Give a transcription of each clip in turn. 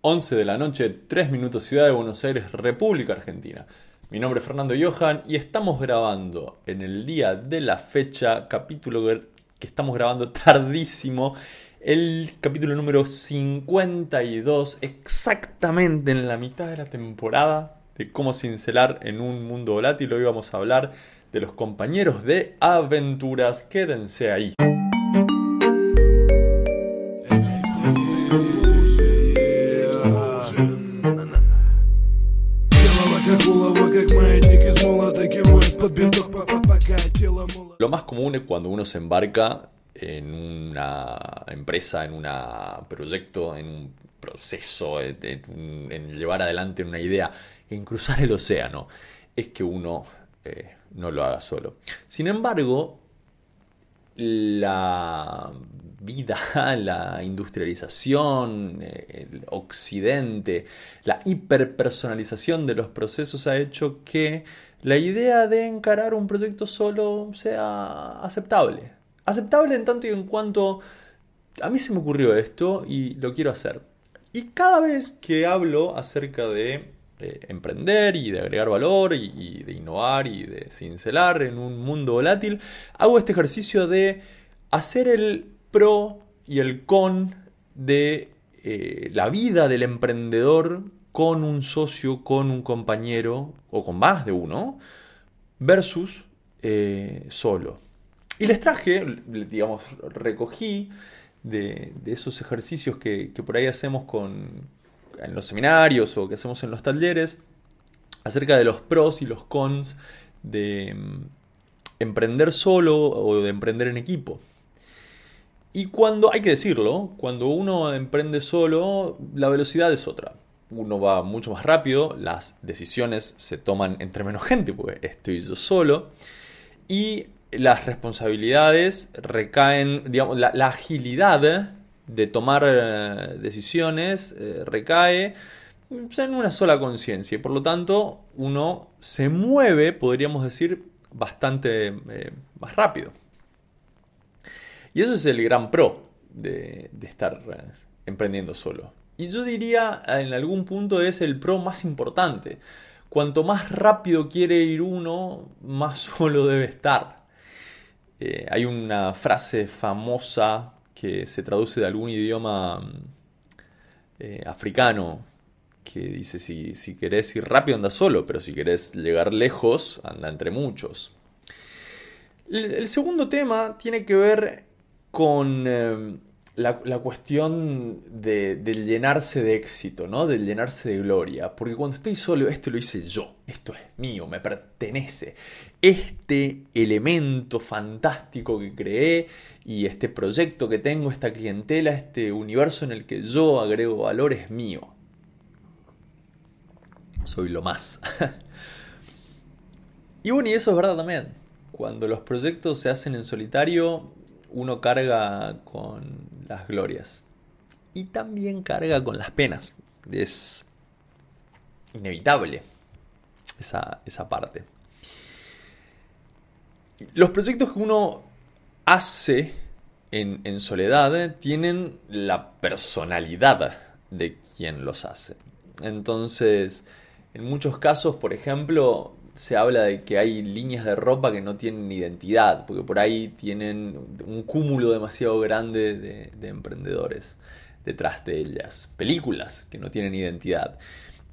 11 de la noche, 3 minutos Ciudad de Buenos Aires, República Argentina. Mi nombre es Fernando Johan y estamos grabando en el día de la fecha, capítulo que estamos grabando tardísimo, el capítulo número 52, exactamente en la mitad de la temporada de cómo cincelar en un mundo volátil. Hoy vamos a hablar de los compañeros de aventuras. Quédense ahí. Lo más común es cuando uno se embarca en una empresa, en un proyecto, en un proceso, en, llevar adelante una idea, en cruzar el océano, es que uno eh, no lo haga solo. Sin embargo, la vida, la industrialización, el occidente, la hiperpersonalización de los procesos ha hecho que la idea de encarar un proyecto solo sea aceptable. Aceptable en tanto y en cuanto a mí se me ocurrió esto y lo quiero hacer. Y cada vez que hablo acerca de eh, emprender y de agregar valor y, de innovar y de cincelar en un mundo volátil, hago este ejercicio de hacer el pro y el con de eh, la vida del emprendedor con un socio, con un compañero o con más de uno, versus eh, solo. Y les traje, digamos, recogí de, esos ejercicios que, por ahí hacemos en los seminarios o que hacemos en los talleres, acerca de los pros y los cons de mm, emprender solo o de emprender en equipo. Y cuando, hay que decirlo, cuando uno emprende solo, la velocidad es otra uno va mucho más rápido, las decisiones se toman entre menos gente, porque estoy yo solo, y las responsabilidades recaen, digamos, la, agilidad de tomar eh, decisiones eh, recae en una sola conciencia, y por lo tanto uno se mueve, podríamos decir, bastante eh, más rápido. Y eso es el gran pro de estar emprendiendo solo. Y yo diría, en algún punto es el pro más importante. Cuanto más rápido quiere ir uno, más solo debe estar. Eh, hay una frase famosa que se traduce de algún idioma eh, africano que dice si, si, querés ir rápido anda solo, pero si querés llegar lejos anda entre muchos. El, segundo tema tiene que ver con eh, la, cuestión de, del llenarse de éxito, ¿no? Del llenarse de gloria. Porque cuando estoy solo, esto lo hice yo, esto es mío, me pertenece. Este elemento fantástico que creé y este proyecto que tengo, esta clientela, este universo en el que yo agrego valor es mío. Soy lo más. y bueno, y eso es verdad también. Cuando los proyectos se hacen en solitario, uno carga con las glorias y también carga con las penas. Es inevitable esa, parte. Los proyectos que uno hace en, en, soledad tienen la personalidad de quien los hace. Entonces, en muchos casos, por ejemplo, se habla de que hay líneas de ropa que no tienen identidad, porque por ahí tienen un cúmulo demasiado grande de, emprendedores detrás de ellas. Películas que no tienen identidad.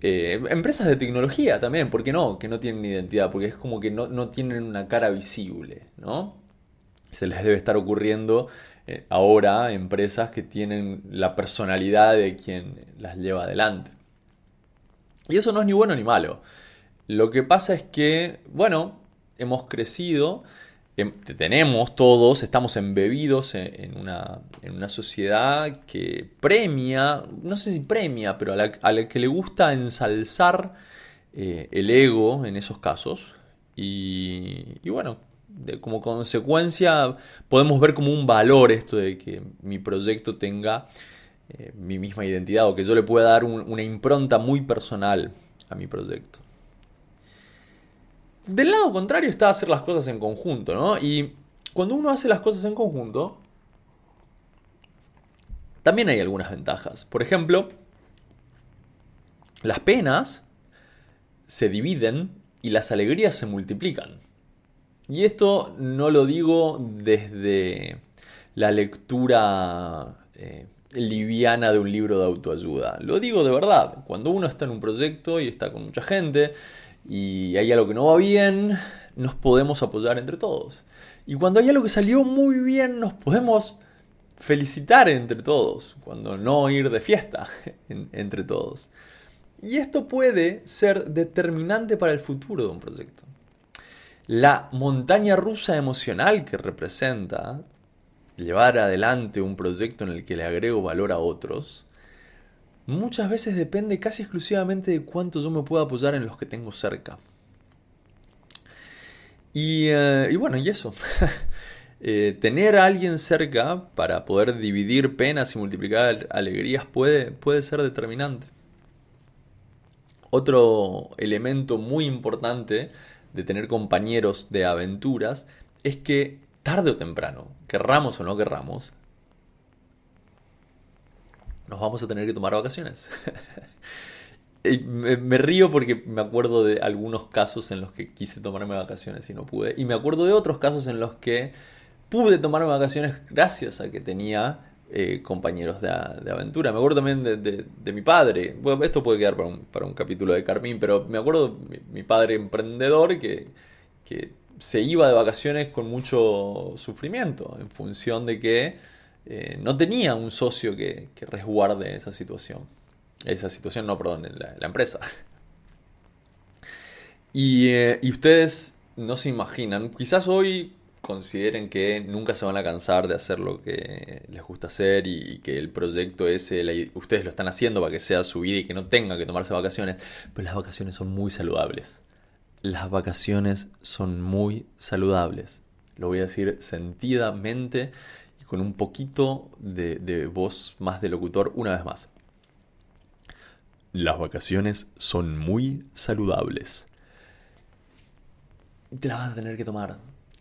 Eh, empresas de tecnología también, ¿por qué no? Que no tienen identidad, porque es como que no, tienen una cara visible, ¿no? Se les debe estar ocurriendo eh, ahora empresas que tienen la personalidad de quien las lleva adelante. Y eso no es ni bueno ni malo. Lo que pasa es que, bueno, hemos crecido, em, tenemos todos, estamos embebidos en una, en una sociedad que premia, no sé si premia, pero a la, que le gusta ensalzar eh, el ego en esos casos. Y, bueno, como consecuencia podemos ver como un valor esto de que mi proyecto tenga eh, mi misma identidad o que yo le pueda dar una impronta muy personal a mi proyecto. Del lado contrario está hacer las cosas en conjunto, ¿no? Y cuando uno hace las cosas en conjunto, también hay algunas ventajas. Por ejemplo, las penas se dividen y las alegrías se multiplican. Y esto no lo digo desde la lectura eh, liviana de un libro de autoayuda. Lo digo de verdad. Cuando uno está en un proyecto y está con mucha gente y hay algo que no va bien, nos podemos apoyar entre todos. Y cuando hay algo que salió muy bien, nos podemos felicitar entre todos. Cuando no ir de fiesta entre todos. Y esto puede ser determinante para el futuro de un proyecto. La montaña rusa emocional que representa llevar adelante un proyecto en el que le agrego valor a otros, muchas veces depende casi exclusivamente de cuánto yo me puedo apoyar en los que tengo cerca. Y, eh, bueno, y eso. Eh, tener a alguien cerca para poder dividir penas y multiplicar alegrías puede, puede ser determinante. Otro elemento muy importante de tener compañeros de aventuras es que tarde o temprano, querramos o no querramos, nos vamos a tener que tomar vacaciones. me, río porque me acuerdo de algunos casos en los que quise tomarme vacaciones y no pude. Y me acuerdo de otros casos en los que pude tomarme vacaciones gracias a que tenía eh, compañeros de, aventura. Me acuerdo también de, mi padre. Bueno, esto puede quedar para un, capítulo de Carmín, pero me acuerdo de mi, padre emprendedor que, se iba de vacaciones con mucho sufrimiento en función de que eh, no tenía un socio que, resguarde esa situación. Esa situación, no, perdón, la, la empresa. Y, eh, y ustedes no se imaginan, quizás hoy consideren que nunca se van a cansar de hacer lo que les gusta hacer y, que el proyecto ese, ustedes lo están haciendo para que sea su vida y que no tengan que tomarse vacaciones, pero las vacaciones son muy saludables. Las vacaciones son muy saludables. Lo voy a decir sentidamente con un poquito de, voz más de locutor una vez más. Las vacaciones son muy saludables. Te las vas a tener que tomar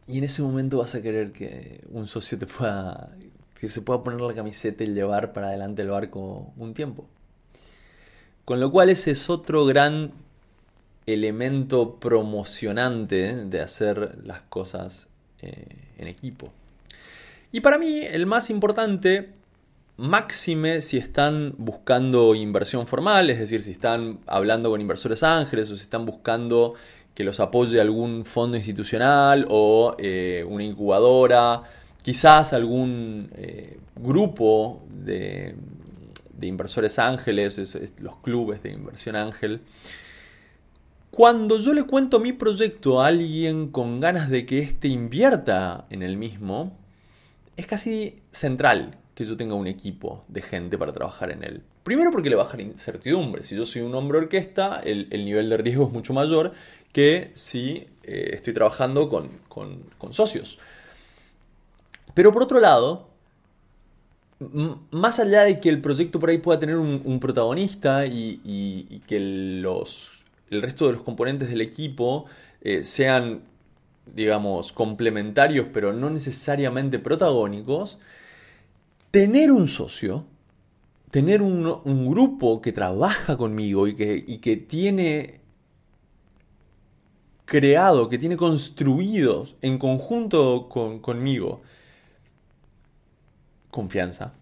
y en ese momento vas a querer que un socio te pueda, que se pueda poner la camiseta y llevar para adelante el barco un tiempo. Con lo cual ese es otro gran elemento promocionante de hacer las cosas eh, en equipo. Y para mí el más importante, máxime si están buscando inversión formal, es decir, si están hablando con inversores ángeles o si están buscando que los apoye algún fondo institucional o eh, una incubadora, quizás algún eh, grupo de, inversores ángeles, los clubes de inversión ángel. Cuando yo le cuento mi proyecto a alguien con ganas de que éste invierta en el mismo, es casi central que yo tenga un equipo de gente para trabajar en él. Primero porque le baja la incertidumbre. Si yo soy un hombre orquesta, el, el nivel de riesgo es mucho mayor que si eh, estoy trabajando con, socios. Pero por otro lado, más allá de que el proyecto por ahí pueda tener un, protagonista y, que los, el resto de los componentes del equipo eh, sean, digamos, complementarios, pero no necesariamente protagónicos, tener un socio, tener un, grupo que trabaja conmigo y que, y que tiene creado, que tiene construidos en conjunto conmigo, confianza.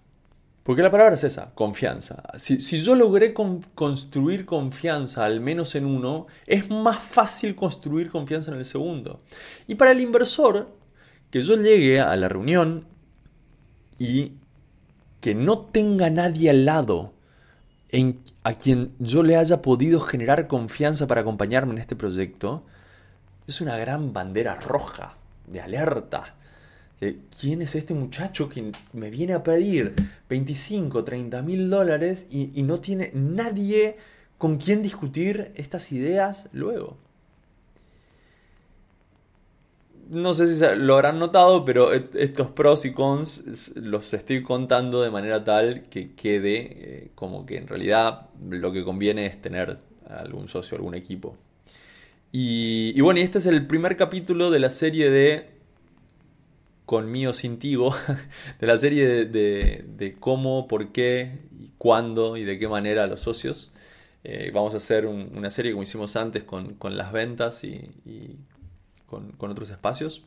Porque la palabra es esa, confianza. Si, yo logré construir confianza, al menos en uno, es más fácil construir confianza en el segundo. Y para el inversor, que yo llegue a la reunión y que no tenga nadie al lado en, a quien yo le haya podido generar confianza para acompañarme en este proyecto, es una gran bandera roja de alerta. ¿Quién es este muchacho que me viene a pedir 25, 30 mil dólares y, no tiene nadie con quien discutir estas ideas luego? no sé si lo habrán notado, pero estos pros y cons los estoy contando de manera tal que quede eh, como que en realidad lo que conviene es tener algún socio, algún equipo. Y, bueno, y este es el primer capítulo de la serie de Conmigo Sintigo, de la serie de, cómo, por qué, y cuándo y de qué manera los socios Eh, vamos a hacer una serie como hicimos antes con, las ventas y, con, otros espacios.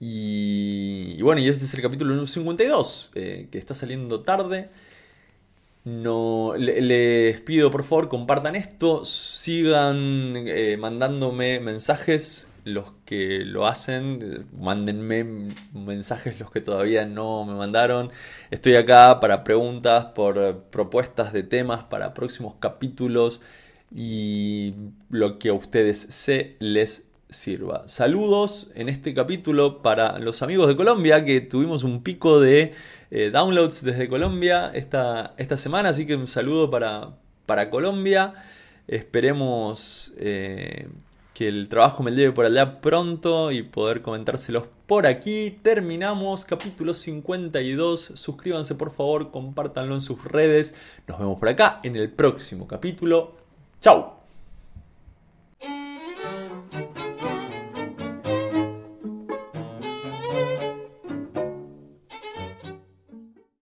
Y, bueno, y este es el capítulo número 52, eh, que está saliendo tarde. No, les pido por favor compartan esto, sigan eh, mandándome mensajes los que lo hacen, mándenme mensajes los que todavía no me mandaron. Estoy acá para preguntas, por propuestas de temas para próximos capítulos y lo que a ustedes se les sirva. Saludos en este capítulo para los amigos de Colombia que tuvimos un pico de eh, downloads desde Colombia esta, esta semana, así que un saludo para, para Colombia. Esperemos eh, que el trabajo me lleve por allá pronto y poder comentárselos por aquí. Terminamos capítulo 52. Suscríbanse por favor, compártanlo en sus redes. Nos vemos por acá en el próximo capítulo. Chao.